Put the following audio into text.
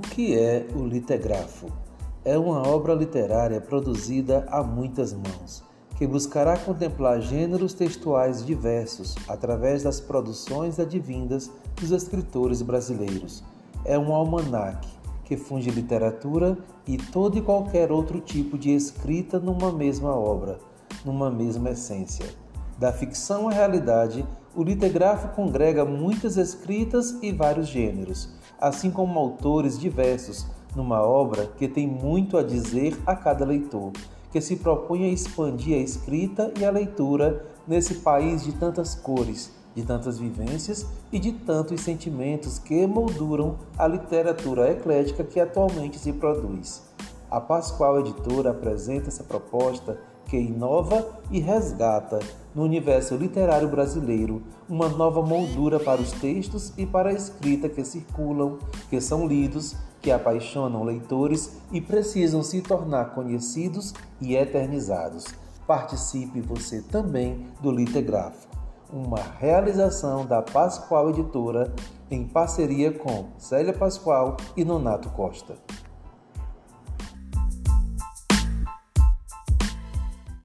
que é o litegrafo? É uma obra literária produzida a muitas mãos, que buscará contemplar gêneros textuais diversos através das produções advindas dos escritores brasileiros. É um almanaque que funde literatura e todo e qualquer outro tipo de escrita numa mesma obra, numa mesma essência. Da ficção à realidade, o litegrafo congrega muitas escritas e vários gêneros, assim como autores diversos, numa obra que tem muito a dizer a cada leitor, que se propõe a expandir a escrita e a leitura nesse país de tantas cores, de tantas vivências e de tantos sentimentos que molduram a literatura eclética que atualmente se produz. A Pascoal Editora apresenta essa proposta que inova e resgata no universo literário brasileiro uma nova moldura para os textos e para a escrita que circulam, que são lidos, que apaixonam leitores e precisam se tornar conhecidos e eternizados. Participe você também do Litegrafo, uma realização da Pascoal Editora em parceria com Célia Pascoal e Nonato Costa.